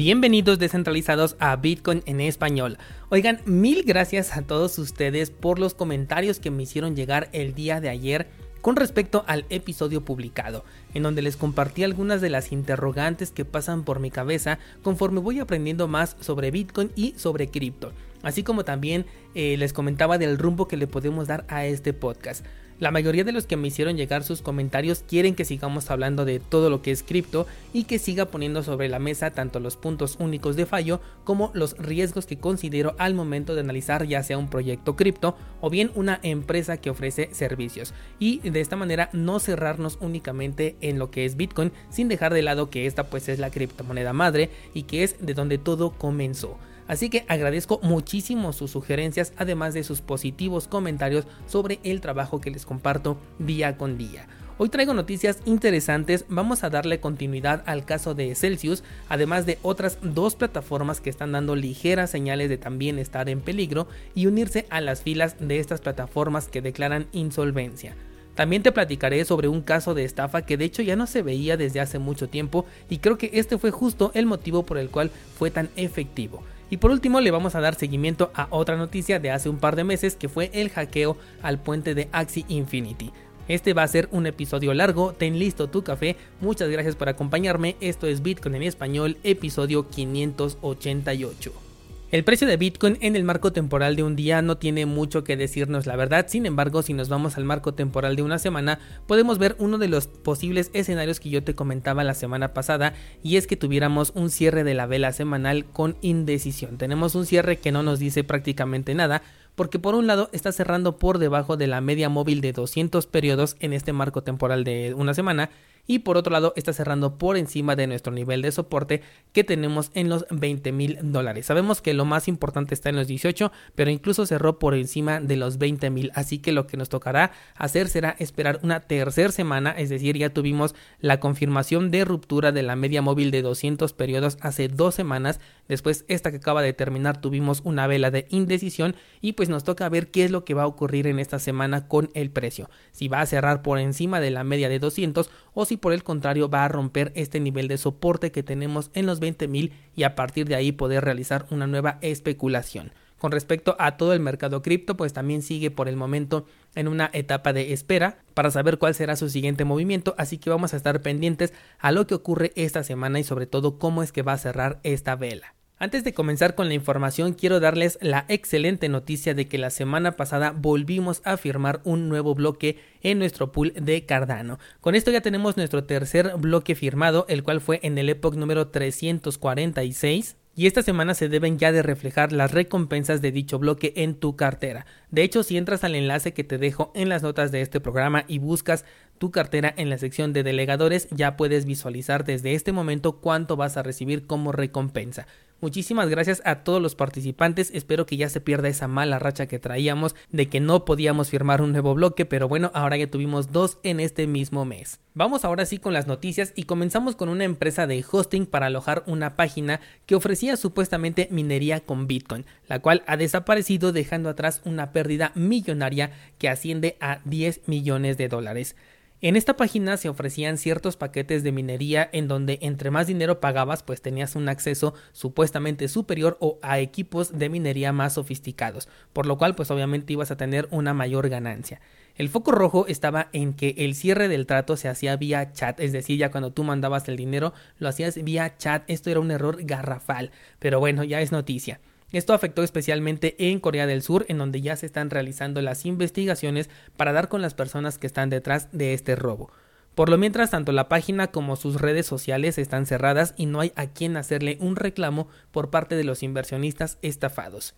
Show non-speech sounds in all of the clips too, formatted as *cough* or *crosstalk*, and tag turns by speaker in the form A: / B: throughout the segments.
A: Bienvenidos descentralizados a Bitcoin en español. Oigan, mil gracias a todos ustedes por los comentarios que me hicieron llegar el día de ayer con respecto al episodio publicado, en donde les compartí algunas de las interrogantes que pasan por mi cabeza conforme voy aprendiendo más sobre Bitcoin y sobre cripto, así como también eh, les comentaba del rumbo que le podemos dar a este podcast. La mayoría de los que me hicieron llegar sus comentarios quieren que sigamos hablando de todo lo que es cripto y que siga poniendo sobre la mesa tanto los puntos únicos de fallo como los riesgos que considero al momento de analizar ya sea un proyecto cripto o bien una empresa que ofrece servicios. Y de esta manera no cerrarnos únicamente en lo que es Bitcoin sin dejar de lado que esta pues es la criptomoneda madre y que es de donde todo comenzó. Así que agradezco muchísimo sus sugerencias, además de sus positivos comentarios sobre el trabajo que les comparto día con día. Hoy traigo noticias interesantes, vamos a darle continuidad al caso de Celsius, además de otras dos plataformas que están dando ligeras señales de también estar en peligro y unirse a las filas de estas plataformas que declaran insolvencia. También te platicaré sobre un caso de estafa que de hecho ya no se veía desde hace mucho tiempo y creo que este fue justo el motivo por el cual fue tan efectivo. Y por último le vamos a dar seguimiento a otra noticia de hace un par de meses que fue el hackeo al puente de Axie Infinity. Este va a ser un episodio largo, ten listo tu café, muchas gracias por acompañarme, esto es Bitcoin en español, episodio 588. El precio de Bitcoin en el marco temporal de un día no tiene mucho que decirnos la verdad, sin embargo si nos vamos al marco temporal de una semana podemos ver uno de los posibles escenarios que yo te comentaba la semana pasada y es que tuviéramos un cierre de la vela semanal con indecisión. Tenemos un cierre que no nos dice prácticamente nada, porque por un lado está cerrando por debajo de la media móvil de 200 periodos en este marco temporal de una semana y por otro lado está cerrando por encima de nuestro nivel de soporte que tenemos en los 20 mil dólares. Sabemos que lo más importante está en los 18, pero incluso cerró por encima de los 20 mil, así que lo que nos tocará hacer será esperar una tercera semana, es decir, ya tuvimos la confirmación de ruptura de la media móvil de 200 periodos hace dos semanas, después esta que acaba de terminar tuvimos una vela de indecisión y pues nos toca ver qué es lo que va a ocurrir en esta semana con el precio, si va a cerrar por encima de la media de 200 o si por el contrario va a romper este nivel de soporte que tenemos en los 20.000 y a partir de ahí poder realizar una nueva especulación. Con respecto a todo el mercado cripto, pues también sigue por el momento en una etapa de espera para saber cuál será su siguiente movimiento, así que vamos a estar pendientes a lo que ocurre esta semana y sobre todo cómo es que va a cerrar esta vela. Antes de comenzar con la información, quiero darles la excelente noticia de que la semana pasada volvimos a firmar un nuevo bloque en nuestro pool de Cardano. Con esto ya tenemos nuestro tercer bloque firmado, el cual fue en el Epoch número 346 y esta semana se deben ya de reflejar las recompensas de dicho bloque en tu cartera. De hecho, si entras al enlace que te dejo en las notas de este programa y buscas tu cartera en la sección de delegadores, ya puedes visualizar desde este momento cuánto vas a recibir como recompensa. Muchísimas gracias a todos los participantes. Espero que ya se pierda esa mala racha que traíamos de que no podíamos firmar un nuevo bloque, pero bueno, ahora ya tuvimos dos en este mismo mes. Vamos ahora sí con las noticias y comenzamos con una empresa de hosting para alojar una página que ofrecía supuestamente minería con Bitcoin, la cual ha desaparecido dejando atrás una pérdida millonaria que asciende a 10 millones de dólares. En esta página se ofrecían ciertos paquetes de minería en donde entre más dinero pagabas pues tenías un acceso supuestamente superior o a equipos de minería más sofisticados, por lo cual pues obviamente ibas a tener una mayor ganancia. El foco rojo estaba en que el cierre del trato se hacía vía chat, es decir, ya cuando tú mandabas el dinero lo hacías vía chat, esto era un error garrafal, pero bueno, ya es noticia. Esto afectó especialmente en Corea del Sur, en donde ya se están realizando las investigaciones para dar con las personas que están detrás de este robo. Por lo mientras, tanto la página como sus redes sociales están cerradas y no hay a quien hacerle un reclamo por parte de los inversionistas estafados.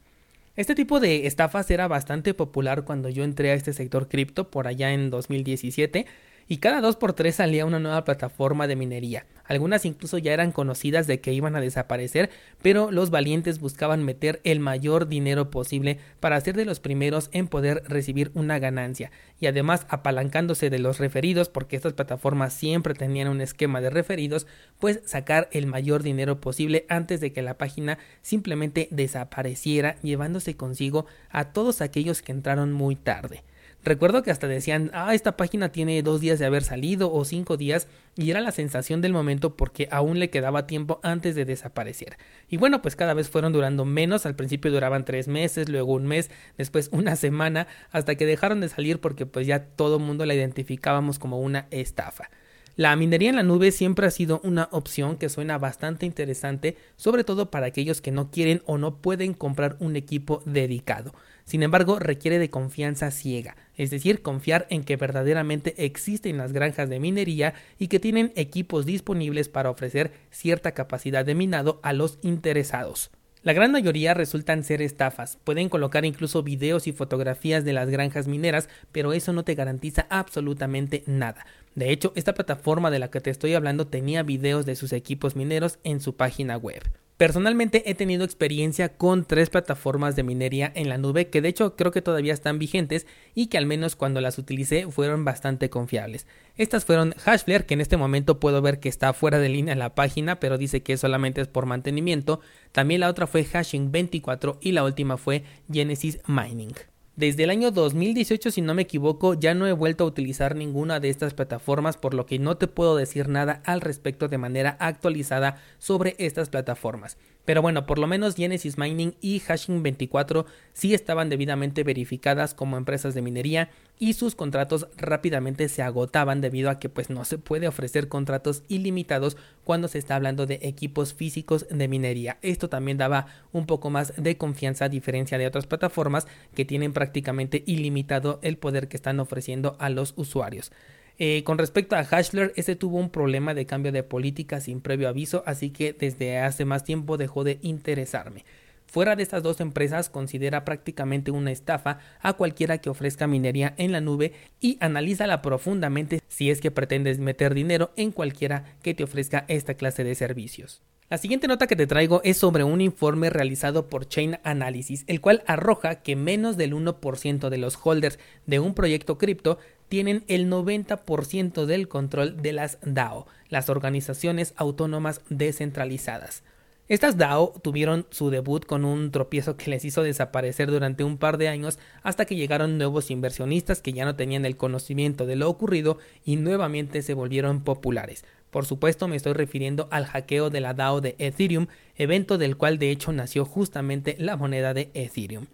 A: Este tipo de estafas era bastante popular cuando yo entré a este sector cripto por allá en 2017 y cada dos por tres salía una nueva plataforma de minería. Algunas incluso ya eran conocidas de que iban a desaparecer, pero los valientes buscaban meter el mayor dinero posible para ser de los primeros en poder recibir una ganancia y además apalancándose de los referidos porque estas plataformas siempre tenían un esquema de referidos, pues sacar el mayor dinero posible antes de que la página simplemente desapareciera llevándose consigo a todos aquellos que entraron muy tarde. Recuerdo que hasta decían, ah, esta página tiene dos días de haber salido o cinco días y era la sensación del momento porque aún le quedaba tiempo antes de desaparecer. Y bueno, pues cada vez fueron durando menos, al principio duraban tres meses, luego un mes, después *laughs* una semana, hasta que dejaron de salir porque pues ya todo el mundo la identificábamos como una estafa. La minería en la nube siempre ha sido una opción que suena bastante interesante, sobre todo para aquellos que no quieren o no pueden comprar un equipo dedicado. Sin embargo, requiere de confianza ciega, es decir, confiar en que verdaderamente existen las granjas de minería y que tienen equipos disponibles para ofrecer cierta capacidad de minado a los interesados. La gran mayoría resultan ser estafas, pueden colocar incluso videos y fotografías de las granjas mineras, pero eso no te garantiza absolutamente nada. De hecho, esta plataforma de la que te estoy hablando tenía videos de sus equipos mineros en su página web. Personalmente he tenido experiencia con tres plataformas de minería en la nube que de hecho creo que todavía están vigentes y que al menos cuando las utilicé fueron bastante confiables. Estas fueron Hashflare, que en este momento puedo ver que está fuera de línea en la página, pero dice que solamente es por mantenimiento. También la otra fue Hashing 24 y la última fue Genesis Mining. Desde el año 2018, si no me equivoco, ya no he vuelto a utilizar ninguna de estas plataformas, por lo que no te puedo decir nada al respecto de manera actualizada sobre estas plataformas. Pero bueno, por lo menos Genesis Mining y Hashing 24 sí estaban debidamente verificadas como empresas de minería y sus contratos rápidamente se agotaban debido a que pues no se puede ofrecer contratos ilimitados cuando se está hablando de equipos físicos de minería. Esto también daba un poco más de confianza a diferencia de otras plataformas que tienen prácticamente ilimitado el poder que están ofreciendo a los usuarios. Eh, con respecto a Hashler, ese tuvo un problema de cambio de política sin previo aviso, así que desde hace más tiempo dejó de interesarme. Fuera de estas dos empresas, considera prácticamente una estafa a cualquiera que ofrezca minería en la nube y analízala profundamente si es que pretendes meter dinero en cualquiera que te ofrezca esta clase de servicios. La siguiente nota que te traigo es sobre un informe realizado por Chain Analysis, el cual arroja que menos del 1% de los holders de un proyecto cripto tienen el 90% del control de las DAO, las organizaciones autónomas descentralizadas. Estas DAO tuvieron su debut con un tropiezo que les hizo desaparecer durante un par de años hasta que llegaron nuevos inversionistas que ya no tenían el conocimiento de lo ocurrido y nuevamente se volvieron populares. Por supuesto me estoy refiriendo al hackeo de la DAO de Ethereum, evento del cual de hecho nació justamente la moneda de Ethereum.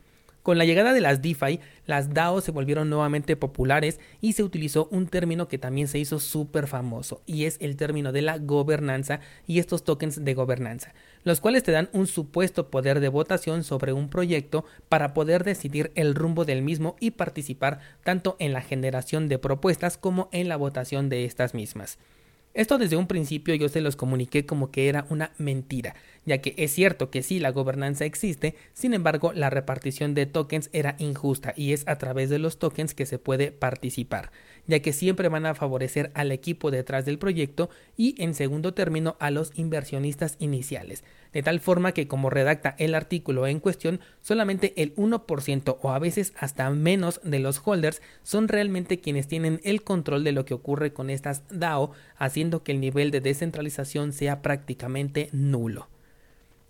A: Con la llegada de las DeFi, las DAO se volvieron nuevamente populares y se utilizó un término que también se hizo súper famoso y es el término de la gobernanza y estos tokens de gobernanza, los cuales te dan un supuesto poder de votación sobre un proyecto para poder decidir el rumbo del mismo y participar tanto en la generación de propuestas como en la votación de estas mismas. Esto desde un principio yo se los comuniqué como que era una mentira, ya que es cierto que sí la gobernanza existe, sin embargo la repartición de tokens era injusta y es a través de los tokens que se puede participar, ya que siempre van a favorecer al equipo detrás del proyecto y en segundo término a los inversionistas iniciales, de tal forma que como redacta el artículo en cuestión, solamente el 1% o a veces hasta menos de los holders son realmente quienes tienen el control de lo que ocurre con estas DAO, haciendo que el nivel de descentralización sea prácticamente nulo.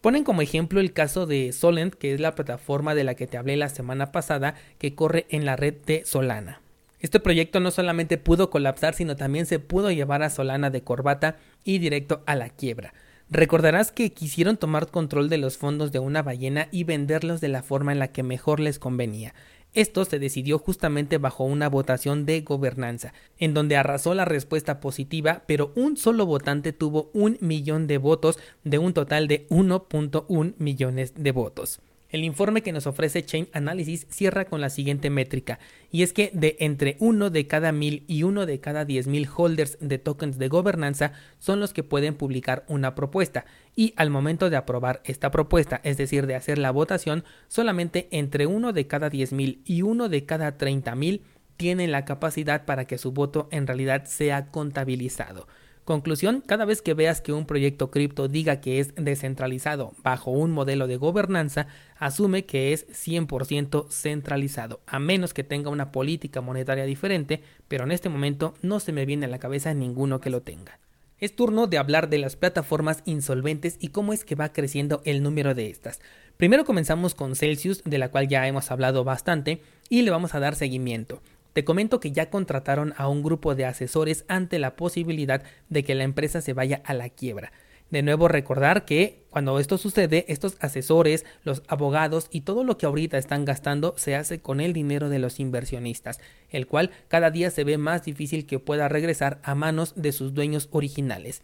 A: Ponen como ejemplo el caso de Solent, que es la plataforma de la que te hablé la semana pasada, que corre en la red de Solana. Este proyecto no solamente pudo colapsar, sino también se pudo llevar a Solana de corbata y directo a la quiebra. Recordarás que quisieron tomar control de los fondos de una ballena y venderlos de la forma en la que mejor les convenía. Esto se decidió justamente bajo una votación de gobernanza, en donde arrasó la respuesta positiva, pero un solo votante tuvo un millón de votos de un total de 1.1 millones de votos. El informe que nos ofrece Chain Analysis cierra con la siguiente métrica, y es que de entre uno de cada mil y uno de cada diez mil holders de tokens de gobernanza son los que pueden publicar una propuesta, y al momento de aprobar esta propuesta, es decir, de hacer la votación, solamente entre uno de cada diez mil y uno de cada treinta mil tienen la capacidad para que su voto en realidad sea contabilizado. Conclusión, cada vez que veas que un proyecto cripto diga que es descentralizado bajo un modelo de gobernanza, asume que es 100% centralizado, a menos que tenga una política monetaria diferente, pero en este momento no se me viene a la cabeza ninguno que lo tenga. Es turno de hablar de las plataformas insolventes y cómo es que va creciendo el número de estas. Primero comenzamos con Celsius, de la cual ya hemos hablado bastante, y le vamos a dar seguimiento. Te comento que ya contrataron a un grupo de asesores ante la posibilidad de que la empresa se vaya a la quiebra. De nuevo recordar que cuando esto sucede, estos asesores, los abogados y todo lo que ahorita están gastando se hace con el dinero de los inversionistas, el cual cada día se ve más difícil que pueda regresar a manos de sus dueños originales.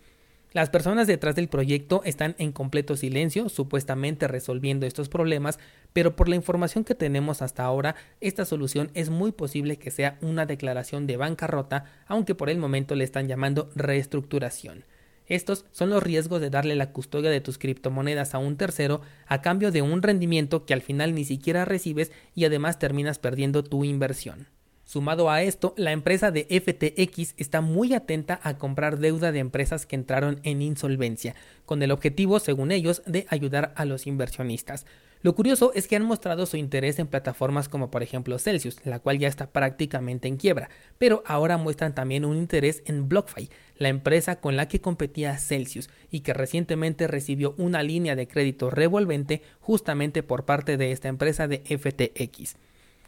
A: Las personas detrás del proyecto están en completo silencio, supuestamente resolviendo estos problemas, pero por la información que tenemos hasta ahora, esta solución es muy posible que sea una declaración de bancarrota, aunque por el momento le están llamando reestructuración. Estos son los riesgos de darle la custodia de tus criptomonedas a un tercero a cambio de un rendimiento que al final ni siquiera recibes y además terminas perdiendo tu inversión. Sumado a esto, la empresa de FTX está muy atenta a comprar deuda de empresas que entraron en insolvencia, con el objetivo, según ellos, de ayudar a los inversionistas. Lo curioso es que han mostrado su interés en plataformas como por ejemplo Celsius, la cual ya está prácticamente en quiebra, pero ahora muestran también un interés en BlockFi, la empresa con la que competía Celsius y que recientemente recibió una línea de crédito revolvente justamente por parte de esta empresa de FTX.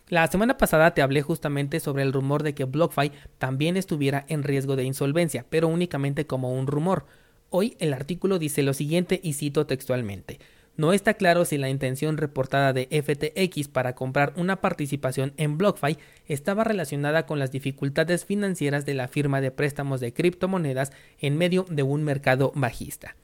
A: La semana pasada te hablé justamente sobre el rumor de que BlockFi también estuviera en riesgo de insolvencia, pero únicamente como un rumor. Hoy el artículo dice lo siguiente y cito textualmente. No está claro si la intención reportada de FTX para comprar una participación en BlockFi estaba relacionada con las dificultades financieras de la firma de préstamos de criptomonedas en medio de un mercado bajista.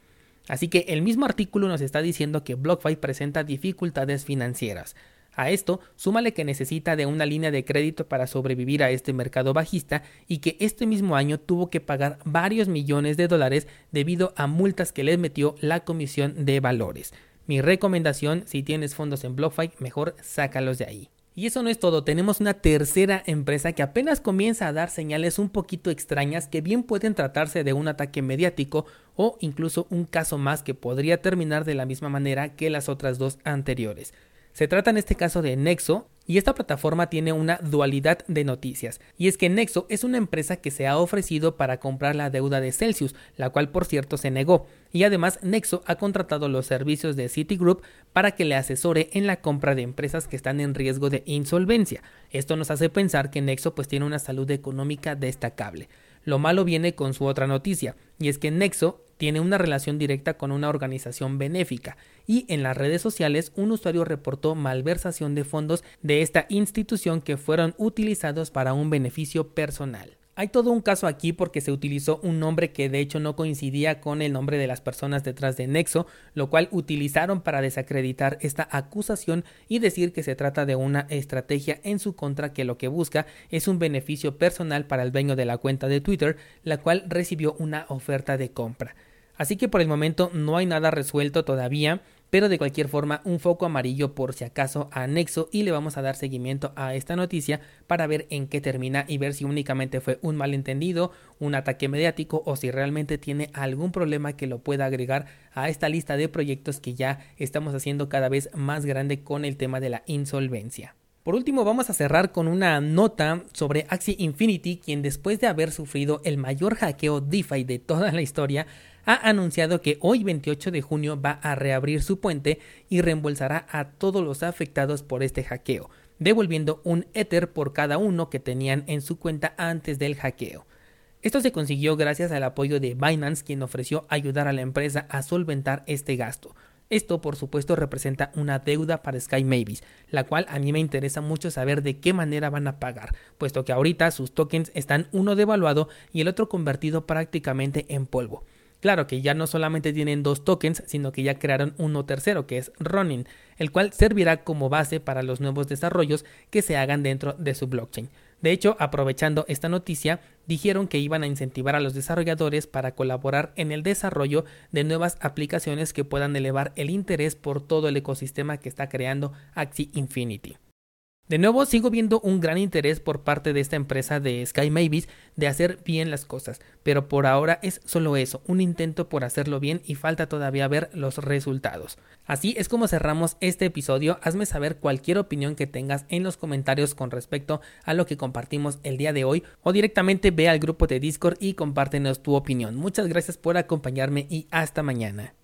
A: Así que el mismo artículo nos está diciendo que BlockFi presenta dificultades financieras. A esto, súmale que necesita de una línea de crédito para sobrevivir a este mercado bajista y que este mismo año tuvo que pagar varios millones de dólares debido a multas que les metió la Comisión de Valores. Mi recomendación, si tienes fondos en BlockFi, mejor sácalos de ahí. Y eso no es todo, tenemos una tercera empresa que apenas comienza a dar señales un poquito extrañas que bien pueden tratarse de un ataque mediático o incluso un caso más que podría terminar de la misma manera que las otras dos anteriores. Se trata en este caso de Nexo, y esta plataforma tiene una dualidad de noticias, y es que Nexo es una empresa que se ha ofrecido para comprar la deuda de Celsius, la cual por cierto se negó, y además Nexo ha contratado los servicios de Citigroup para que le asesore en la compra de empresas que están en riesgo de insolvencia. Esto nos hace pensar que Nexo pues tiene una salud económica destacable. Lo malo viene con su otra noticia, y es que Nexo tiene una relación directa con una organización benéfica y en las redes sociales un usuario reportó malversación de fondos de esta institución que fueron utilizados para un beneficio personal. Hay todo un caso aquí porque se utilizó un nombre que de hecho no coincidía con el nombre de las personas detrás de Nexo, lo cual utilizaron para desacreditar esta acusación y decir que se trata de una estrategia en su contra que lo que busca es un beneficio personal para el dueño de la cuenta de Twitter, la cual recibió una oferta de compra. Así que por el momento no hay nada resuelto todavía, pero de cualquier forma un foco amarillo por si acaso anexo y le vamos a dar seguimiento a esta noticia para ver en qué termina y ver si únicamente fue un malentendido, un ataque mediático o si realmente tiene algún problema que lo pueda agregar a esta lista de proyectos que ya estamos haciendo cada vez más grande con el tema de la insolvencia. Por último, vamos a cerrar con una nota sobre Axie Infinity, quien después de haber sufrido el mayor hackeo DeFi de toda la historia, ha anunciado que hoy 28 de junio va a reabrir su puente y reembolsará a todos los afectados por este hackeo, devolviendo un Ether por cada uno que tenían en su cuenta antes del hackeo. Esto se consiguió gracias al apoyo de Binance, quien ofreció ayudar a la empresa a solventar este gasto. Esto, por supuesto, representa una deuda para Sky Mavis, la cual a mí me interesa mucho saber de qué manera van a pagar, puesto que ahorita sus tokens están uno devaluado y el otro convertido prácticamente en polvo. Claro que ya no solamente tienen dos tokens, sino que ya crearon uno tercero, que es Ronin, el cual servirá como base para los nuevos desarrollos que se hagan dentro de su blockchain. De hecho, aprovechando esta noticia, dijeron que iban a incentivar a los desarrolladores para colaborar en el desarrollo de nuevas aplicaciones que puedan elevar el interés por todo el ecosistema que está creando Axie Infinity. De nuevo, sigo viendo un gran interés por parte de esta empresa de Sky Mavis de hacer bien las cosas, pero por ahora es solo eso, un intento por hacerlo bien y falta todavía ver los resultados. Así es como cerramos este episodio, hazme saber cualquier opinión que tengas en los comentarios con respecto a lo que compartimos el día de hoy o directamente ve al grupo de Discord y compártenos tu opinión. Muchas gracias por acompañarme y hasta mañana.